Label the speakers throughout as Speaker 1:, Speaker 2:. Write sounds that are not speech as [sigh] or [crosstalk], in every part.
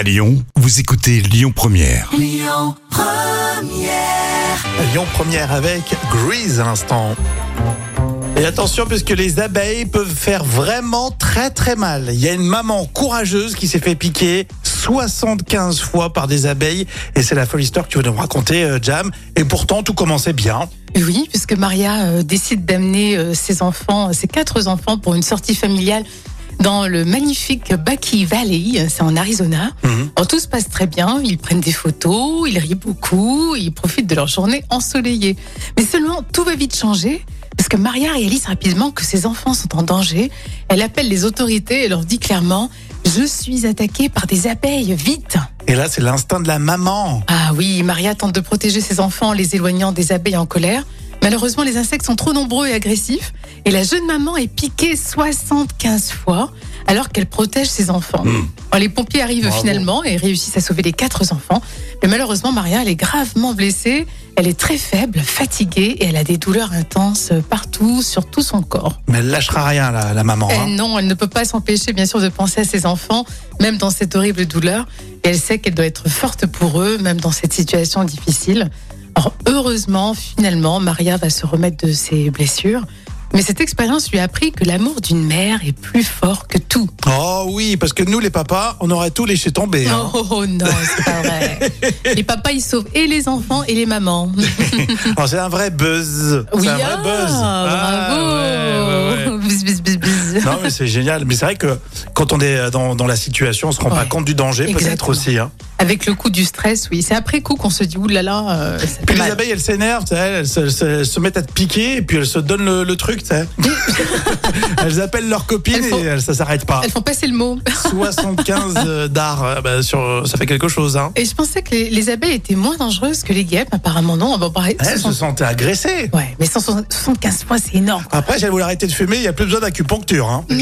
Speaker 1: À Lyon, vous écoutez Lyon Première.
Speaker 2: Lyon Première avec Grease à l'instant. Et attention, puisque les abeilles peuvent faire vraiment très très mal. Il y a une maman courageuse qui s'est fait piquer 75 fois par des abeilles. Et c'est la folle histoire que tu veux nous raconter, euh, Jam. Et pourtant, tout commençait bien.
Speaker 3: Oui, puisque Maria euh, décide d'amener euh, ses enfants, ses quatre enfants, pour une sortie familiale dans le magnifique Bucky Valley, c'est en Arizona.
Speaker 2: Mhm.
Speaker 3: Alors, tout se passe très bien, ils prennent des photos, ils rient beaucoup, ils profitent de leur journée ensoleillée. Mais seulement, tout va vite changer. Parce que Maria réalise rapidement que ses enfants sont en danger. Elle appelle les autorités et leur dit clairement Je suis attaquée par des abeilles, vite
Speaker 2: Et là, c'est l'instinct de la maman.
Speaker 3: Ah oui, Maria tente de protéger ses enfants en les éloignant des abeilles en colère. Malheureusement, les insectes sont trop nombreux et agressifs. Et la jeune maman est piquée 75 fois alors qu'elle protège ses enfants. Alors, les pompiers arrivent
Speaker 2: Bravo.
Speaker 3: finalement et réussissent à sauver les quatre enfants. Mais malheureusement, Maria, elle est gravement blessée. Elle est très faible, fatiguée et elle a des douleurs intenses partout, sur tout son corps.
Speaker 2: Mais elle lâchera rien, la, la maman.
Speaker 3: Eh
Speaker 2: hein.
Speaker 3: non, elle ne peut pas s'empêcher, bien sûr, de penser à ses enfants, même dans cette horrible douleur. Et elle sait qu'elle doit être forte pour eux, même dans cette situation difficile. Alors, heureusement, finalement, Maria va se remettre de ses blessures. Mais cette expérience lui a appris que l'amour d'une mère est plus fort que tout.
Speaker 2: Oh oui, parce que nous, les papas, on aurait tout laissé tomber. hein.
Speaker 3: Oh, oh, non, c'est pas vrai. [laughs] Les papas, ils sauvent et les enfants et les mamans.
Speaker 2: Alors, [laughs] c'est un vrai buzz.
Speaker 3: Oui,
Speaker 2: c'est un vrai
Speaker 3: ah,
Speaker 2: buzz.
Speaker 3: bravo.
Speaker 2: Ah, ouais, ouais, ouais.
Speaker 3: Bzz, bzz, bzz, bzz.
Speaker 2: Non, mais c'est génial. Mais c'est vrai que quand on est dans, dans la situation, on se rend pas compte du danger, peut-être aussi. Hein.
Speaker 3: Avec le coup du stress, oui. C'est après coup qu'on se dit, oulala, euh, ça fait
Speaker 2: Puis les
Speaker 3: mal.
Speaker 2: abeilles, elles s'énervent, sais, elles se, se- se mettent à te piquer et puis elles se donnent le, le truc, tu sais. [laughs] elles appellent leurs copines
Speaker 3: Elles font-
Speaker 2: et elles- ça s'arrête pas.
Speaker 3: Elles font passer le mot. [laughs]
Speaker 2: 75 euh, d'art, euh, bah, sur, ça fait quelque chose. Hein.
Speaker 3: Et je pensais que les, les abeilles étaient moins dangereuses que les guêpes. Apparemment, non. Bon, pareil,
Speaker 2: Elles se
Speaker 3: 60
Speaker 2: sentaient agressées.
Speaker 3: Ouais, mais 175 fois, c'est énorme.
Speaker 2: Après, si elles voulaient arrêter de fumer, il n'y a plus besoin d'acupuncture. Hein. [laughs]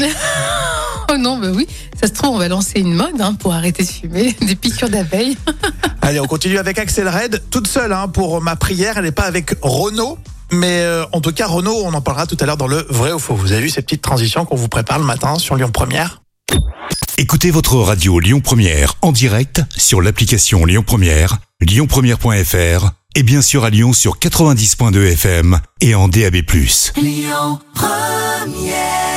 Speaker 3: Oh non, bah oui. Ça se trouve, on va lancer une mode hein, pour arrêter de fumer. [laughs] Des piqûres d'abeilles. [laughs]
Speaker 2: Allez, on continue avec Axel Red, toute seule hein, pour ma prière. Elle n'est pas avec Renaud. Mais euh, en tout cas, Renaud, on en parlera tout à l'heure dans le vrai ou faux. Vous avez vu ces petites transitions qu'on vous prépare le matin sur Lyon Première?
Speaker 1: Écoutez votre radio Lyon Première en direct sur l'application Lyon Première, lyonpremière.fr et bien sûr à Lyon sur 90.2 FM et en DAB+.
Speaker 4: Lyon Première